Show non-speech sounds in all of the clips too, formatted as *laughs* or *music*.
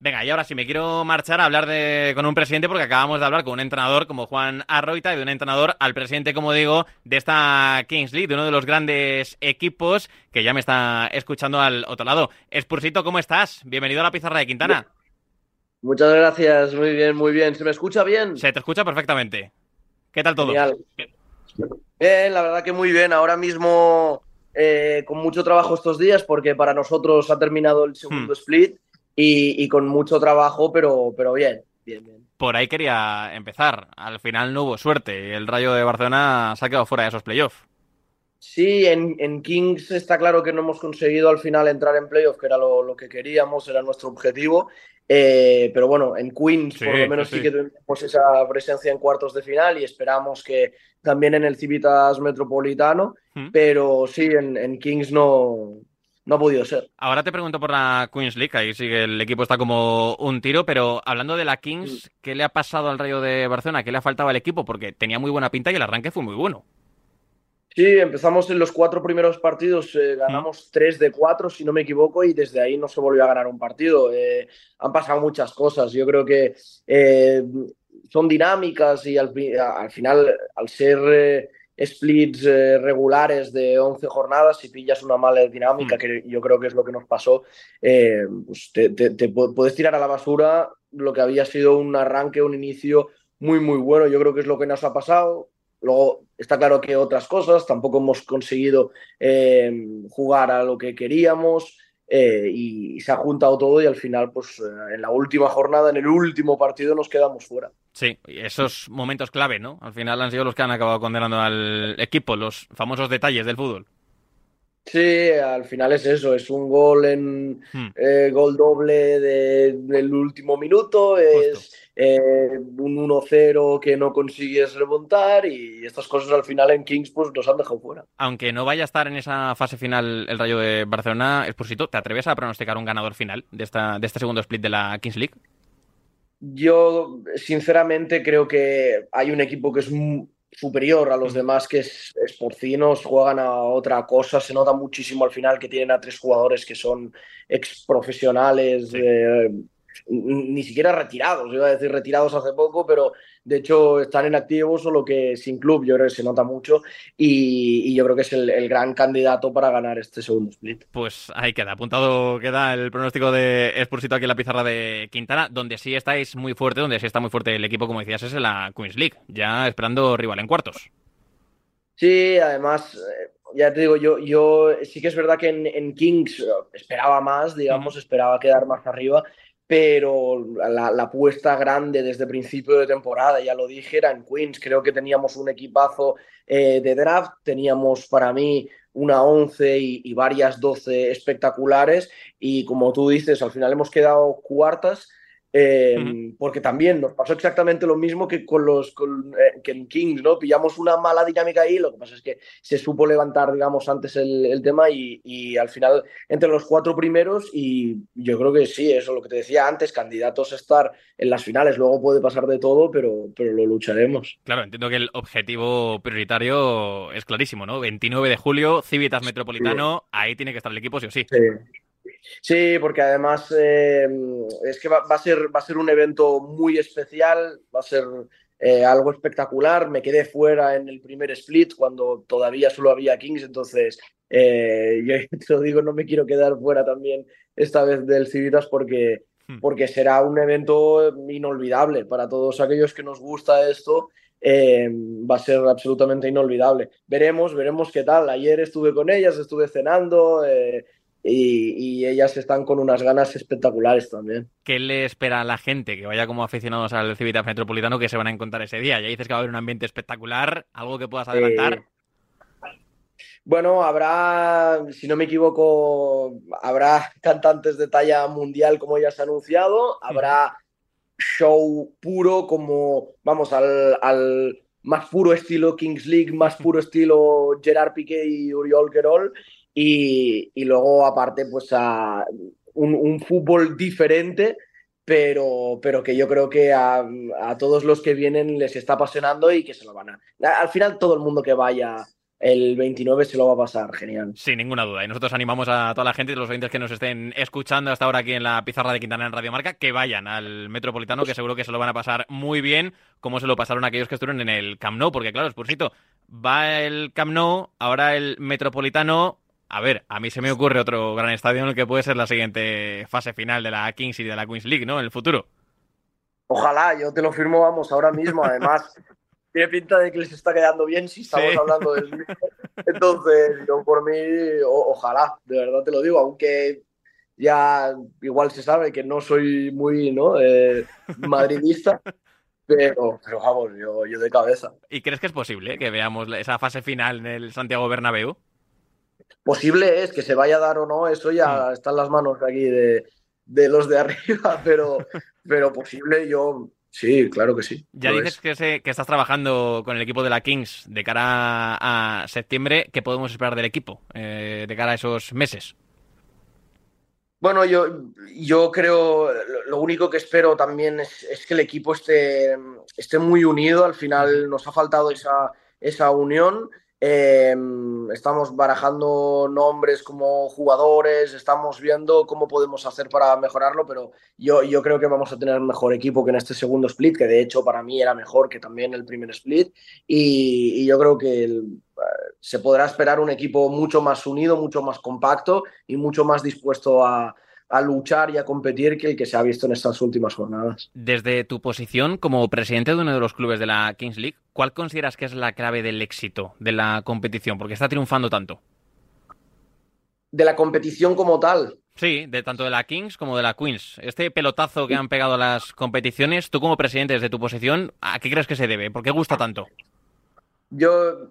Venga, y ahora sí me quiero marchar a hablar de, con un presidente porque acabamos de hablar con un entrenador como Juan Arroita y de un entrenador al presidente, como digo, de esta Kings League, de uno de los grandes equipos que ya me está escuchando al otro lado. Espursito, ¿cómo estás? Bienvenido a la pizarra de Quintana. Muchas gracias, muy bien, muy bien. ¿Se me escucha bien? Se te escucha perfectamente. ¿Qué tal todo? Genial. Bien, la verdad que muy bien. Ahora mismo eh, con mucho trabajo estos días porque para nosotros ha terminado el segundo Hmm. split y, y con mucho trabajo, pero, pero bien, bien, bien. Por ahí quería empezar. Al final no hubo suerte. El Rayo de Barcelona se ha quedado fuera de esos playoffs. Sí, en, en Kings está claro que no hemos conseguido al final entrar en playoff, que era lo, lo que queríamos, era nuestro objetivo. Eh, pero bueno, en Queens Sí, por lo menos sí, que tuvimos esa presencia en cuartos de final y esperamos que también en el Civitas Metropolitano, Hmm. pero sí, en, en Kings no, no ha podido ser. Ahora te pregunto por la Queens League, ahí sí que el equipo está como un tiro, pero hablando de la Kings, ¿qué le ha pasado al Rayo de Barcelona? ¿Qué le ha faltado al equipo? Porque tenía muy buena pinta y el arranque fue muy bueno. Sí, empezamos en los cuatro primeros partidos, eh, ganamos tres de cuatro, si no me equivoco, y desde ahí no se volvió a ganar un partido. Eh, han pasado muchas cosas. Yo creo que eh, son dinámicas y al, final, al ser splits eh, regulares de 11 jornadas, si pillas una mala dinámica, Mm. que yo creo que es lo que nos pasó, eh, pues te, te- te pu- puedes tirar a la basura lo que había sido un arranque, un inicio muy, muy bueno. Yo creo que es lo que nos ha pasado. Luego está claro que otras cosas, tampoco hemos conseguido eh, jugar a lo que queríamos eh, y, se ha juntado todo y al final, pues eh, en la última jornada, en el último partido, nos quedamos fuera. Sí, esos momentos clave, ¿no? Al final han sido los que han acabado condenando al equipo, los famosos detalles del fútbol. Sí, al final es eso, es un gol en Hmm. eh, gol doble de- del último minuto, es eh, un 1-0 que no consigues remontar y estas cosas al final en Kings pues nos han dejado fuera. Aunque no vaya a estar en esa fase final el Rayo de Barcelona, Esposito, ¿te atreves a pronosticar un ganador final de, esta, de este segundo split de la Kings League? Yo, sinceramente, creo que hay un equipo que es superior a los Ujú. demás, que es, es porcinos, juegan a otra cosa. Se nota muchísimo al final que tienen a tres jugadores que son ex profesionales, Sí. eh, ni siquiera retirados, iba a decir retirados hace poco, pero de hecho están en activo, solo que sin club, yo creo que se nota mucho. Y, y yo creo que es el, el gran candidato para ganar este segundo split. Pues ahí queda, apuntado queda el pronóstico de Spursito aquí en la pizarra de Quintana, donde sí estáis muy fuerte, donde sí está muy fuerte el equipo, como decías, es en la Queens League, ya esperando rival en cuartos. Sí, además, eh, ya te digo, yo, yo sí que es verdad que en, en Kings eh, esperaba más, digamos, esperaba quedar más arriba, pero la, apuesta grande desde principio de temporada, ya lo dije, era en Queens. Creo que teníamos un equipazo eh, de draft, teníamos para mí una 11 y, y varias 12 espectaculares, y como tú dices, al final hemos quedado cuartas. Eh, Ujú. porque también nos pasó exactamente lo mismo que con los con, eh, que en Kings, ¿no? Pillamos una mala dinámica ahí, lo que pasa es que se supo levantar, digamos, antes el, el tema y, y al final entre los cuatro primeros y yo creo que sí, eso lo que te decía antes, candidatos a estar en las finales, luego puede pasar de todo, pero, pero lo lucharemos. Claro, entiendo que el objetivo prioritario es clarísimo, ¿no? 29 de julio, Civitas Metropolitano, ahí tiene que estar el equipo sí o sí. Sí. Sí, porque además eh, es que va, va, a ser, va a ser un evento muy especial, va a ser eh, algo espectacular. Me quedé fuera en el primer split cuando todavía solo había Kings, entonces eh, yo *laughs* te lo digo, no me quiero quedar fuera también esta vez del Civitas porque, Hmm. porque será un evento inolvidable para todos aquellos que nos gusta esto. eh, va a ser absolutamente inolvidable. Veremos, veremos qué tal. Ayer estuve con ellas, estuve cenando. eh, y, y, ellas están con unas ganas espectaculares también. ¿Qué le espera a la gente que vaya como aficionados al Civitas Metropolitano que se van a encontrar ese día? Ya dices que va a haber un ambiente espectacular, algo que puedas adelantar. Eh, bueno, habrá, si no me equivoco, habrá cantantes de talla mundial como ya se ha anunciado, habrá show puro como, vamos, al, al más puro estilo Kings League, más puro estilo Gerard Piqué y Uriol Querol. Y, luego, aparte, pues a un, fútbol diferente, pero, pero que yo creo que a, a, todos los que vienen les está apasionando y que se lo van a. Al final, todo el mundo que vaya el 29 se lo va a pasar, genial. Sin ninguna duda. Y nosotros animamos a toda la gente, los oyentes que nos estén escuchando hasta ahora aquí en la pizarra de Quintana en Radio Marca, que vayan al Metropolitano, que seguro que se lo van a pasar muy bien, como se lo pasaron aquellos que estuvieron en el Camp Nou, porque claro, Spursito, va el Camp Nou, ahora el Metropolitano. A ver, a mí se me ocurre otro gran estadio en el que puede ser la siguiente fase final de la Kings y de la Queens League, ¿no? En el futuro. Ojalá, yo te lo firmo, vamos, ahora mismo. Además, *laughs* tiene pinta de que les está quedando bien si estamos hablando del mismo. Entonces, yo por mí, ojalá, de verdad te lo digo, aunque ya igual se sabe que no soy muy ¿no? Eh, madridista, *laughs* pero, pero vamos, yo, yo, de cabeza. ¿Y crees que es posible que veamos esa fase final en el Santiago Bernabéu? Posible es que se vaya a dar o no, eso ya mm. está en las manos aquí de, de los de *laughs* arriba, pero, pero posible yo Sí, claro que sí. Ya dices que, que, estás trabajando con el equipo de la Kings de cara a septiembre. ¿Qué podemos esperar del equipo eh, de cara a esos meses? Bueno, yo, yo creo, lo único que espero también es, que el equipo esté, esté muy unido. Al final nos ha faltado esa, esa unión Em, estamos barajando nombres como jugadores, estamos viendo cómo podemos hacer para mejorarlo, pero yo, yo creo que vamos a tener mejor equipo que en este segundo split, que de hecho para mí era mejor que también el primer split, y, yo creo que eh, se podrá esperar un equipo mucho más unido, mucho más compacto y mucho más dispuesto a, a luchar y a competir que el que se ha visto en estas últimas jornadas. Desde tu posición como presidente de uno de los clubes de la Kings League, ¿cuál consideras que es la clave del éxito de la competición? Porque está triunfando tanto. De la competición como tal. Sí, de tanto de la Kings como de la Queens. Este pelotazo que han pegado las competiciones, tú como presidente desde tu posición, ¿a qué crees que se debe? ¿Por qué gusta tanto? Yo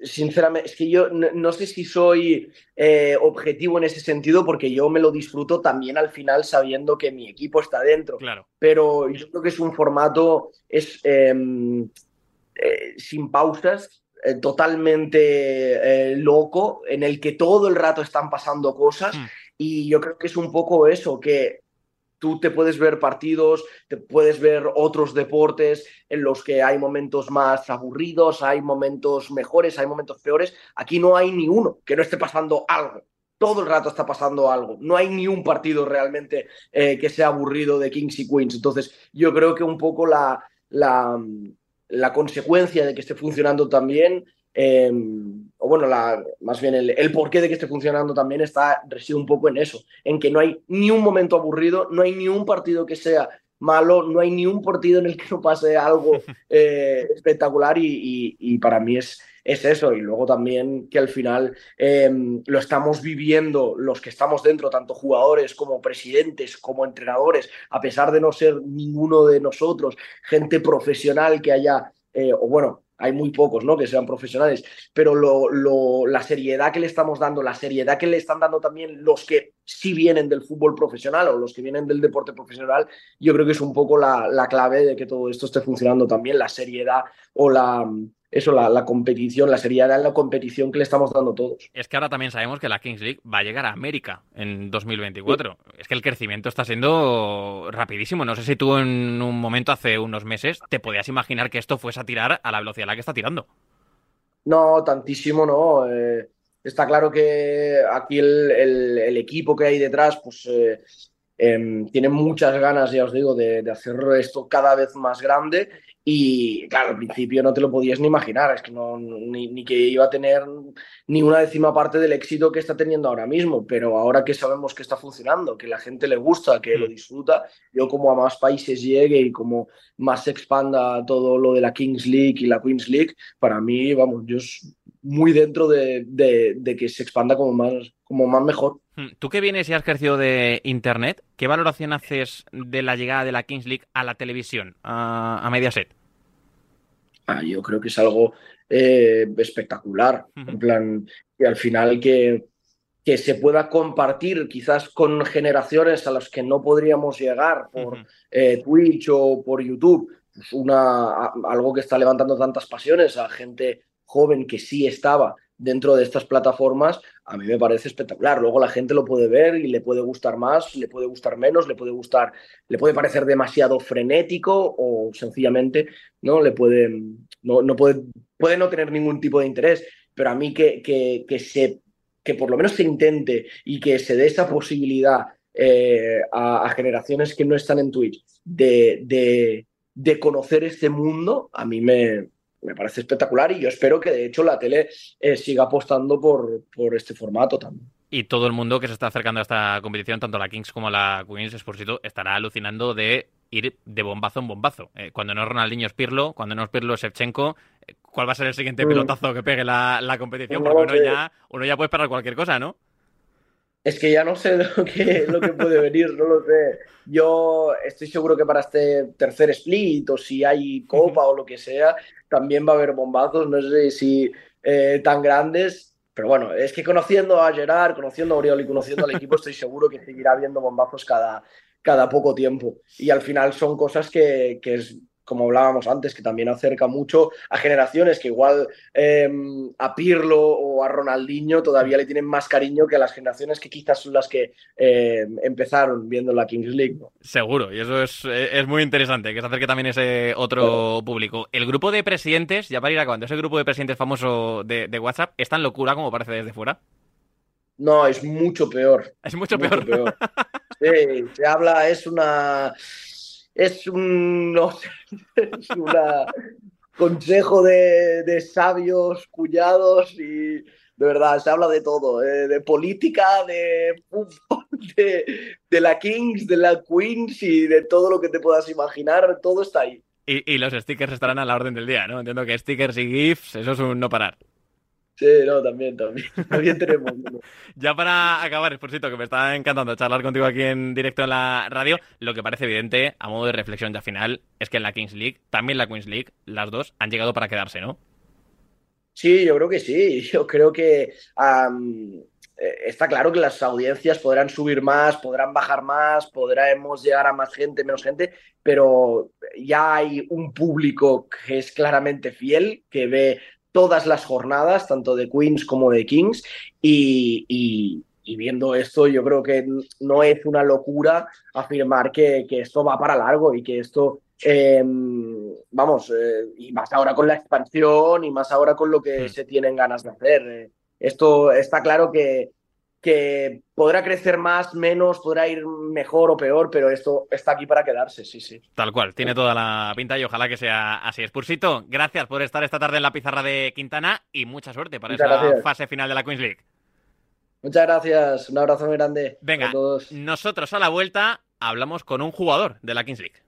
sinceramente, es que yo no, sé si soy eh, objetivo en ese sentido porque yo me lo disfruto también al final sabiendo que mi equipo está dentro. Claro. Pero yo creo que es un formato es, em, eh, sin pausas, eh, totalmente loco, en el que todo el rato están pasando cosas. Hmm. Y yo creo que es un poco eso, que tú te puedes ver partidos, te puedes ver otros deportes en los que hay momentos más aburridos, hay momentos mejores, hay momentos peores. Aquí no hay ni uno que no esté pasando algo. Todo el rato está pasando algo. No hay ni un partido realmente eh, que sea aburrido de Kings y Queens. Entonces, yo creo que un poco la, la, la consecuencia de que esté funcionando también Em, o bueno, la, más bien el, porqué de que esté funcionando también está, reside un poco en eso, en que no hay ni un momento aburrido, no hay ni un partido que sea malo, no hay ni un partido en el que no pase algo *laughs* eh, espectacular y, para mí es, es eso. Y luego también que al final em, lo estamos viviendo los que estamos dentro, tanto jugadores como presidentes, como entrenadores, a pesar de no ser ninguno de nosotros, gente profesional que haya, eh, o bueno, hay muy pocos, ¿no? Que sean profesionales, pero lo, la seriedad que le estamos dando, la seriedad que le están dando también los que sí vienen del fútbol profesional o los que vienen del deporte profesional, yo creo que es un poco la, la clave de que todo esto esté funcionando también, la seriedad o la, eso, la, competición, la seriedad en la competición que le estamos dando todos. Es que ahora también sabemos que la Kings League va a llegar a América en 2024. Es que el crecimiento está siendo rapidísimo. No sé si tú en un momento hace unos meses te podías imaginar que esto fuese a tirar a la velocidad a la que está tirando. No, tantísimo no. Eh, está claro que aquí el, equipo que hay detrás, pues eh, em, tiene muchas ganas, ya os digo, de, de hacer esto cada vez más grande y claro, al principio no te lo podías ni imaginar, es que no, ni, que iba a tener ni una décima parte del éxito que está teniendo ahora mismo, pero ahora que sabemos que está funcionando, que la gente le gusta, que lo mm. disfruta, yo como a más países llegue y como más se expanda todo lo de la Kings League y la Queens League, para mí, vamos, yo muy dentro de, de, que se expanda como más, como más mejor. Hmm, tú que vienes y has crecido de Internet, ¿qué valoración haces de la llegada de la Kings League a la televisión, a, Mediaset? Ah, yo creo que es algo eh, espectacular. En plan, que al final que, que se pueda compartir quizás con generaciones a las que no podríamos llegar por eh, Twitch o por YouTube, pues una, algo que está levantando tantas pasiones a gente joven que sí estaba dentro de estas plataformas, a mí me parece espectacular. Luego la gente lo puede ver y le puede gustar más, le puede gustar menos, le puede gustar, le puede parecer demasiado frenético o sencillamente no le puede, no, no puede, puede no tener ningún tipo de interés. pero a mí que, que, se, que por lo menos se intente y que se dé esa posibilidad eh, a, generaciones que no están en Twitch de, de, de conocer este mundo, a mí me, me, parece espectacular y yo espero que de hecho la tele eh, siga apostando por, por este formato también. Y todo el mundo que se está acercando a esta competición, tanto la Kings como la Queens, Sportsito, estará alucinando de ir de bombazo en bombazo. Eh, cuando no es Ronaldinho es Pirlo, cuando no es Pirlo es Shevchenko. Eh, ¿Cuál va a ser el siguiente mm. pelotazo que pegue la, competición? Porque uno ya, uno ya puede esperar cualquier cosa, ¿no? Es que ya no sé *laughs* lo que, lo que puede venir, no lo sé. Yo estoy seguro que para este tercer split o si hay copa o lo que sea, también va a haber bombazos, no sé si eh, tan grandes, pero bueno, es que conociendo a Gerard, conociendo a Oriol y conociendo al equipo, *laughs* estoy seguro que seguirá habiendo bombazos cada, cada poco tiempo. Y al final son cosas que, que es como hablábamos antes, que también acerca mucho a generaciones que igual em, a Pirlo o a Ronaldinho todavía le tienen más cariño que a las generaciones que quizás son las que em, empezaron viendo la Kings League. Seguro, y eso es, es, muy interesante, que se acerque también ese otro público. El grupo de presidentes, ya para ir acabando, ese grupo de presidentes famoso de, WhatsApp, ¿es tan locura como parece desde fuera? No, es mucho peor. Es mucho, peor. *laughs* Sí, se habla, es una es un, *laughs* no es consejo de, sabios, cuñados y de verdad, se habla de todo, eh, de política, de fútbol, *laughs* de, la Kings, de la Queens y de todo lo que te puedas imaginar, todo está ahí. Y, y los stickers estarán a la orden del día, ¿no? Entiendo que stickers y GIFs, eso es un no parar. Sí, no, también, también. *laughs* También tenemos. *laughs* ya para acabar, Esposito, que me está encantando charlar contigo aquí en directo en la radio, lo que parece evidente, a modo de reflexión ya final, es que en la Kings League, también la Queens League, las dos han llegado para quedarse, ¿no? Sí, yo creo que sí. *laughs* Yo creo que eh, está claro que las audiencias podrán subir más, podrán bajar más, podremos llegar a más gente, menos gente, pero ya hay un público que es claramente fiel, que ve todas las jornadas, tanto de Queens como de Kings, y, viendo esto yo creo que no es una locura afirmar que, esto va para largo y que esto, em, vamos, eh, y más ahora con la expansión y más ahora con lo que hmm. se tienen ganas de hacer. Eh, esto está claro que, que podrá crecer más, menos, podrá ir mejor o peor, pero esto está aquí para quedarse, sí, sí. Tal cual, tiene toda la pinta y ojalá que sea así. Spursito, gracias por estar esta tarde en la pizarra de Quintana y mucha suerte para esa fase final de la Queens League. Muchas gracias, un abrazo muy grande. Venga, nosotros a la vuelta hablamos con un jugador de la Kings League.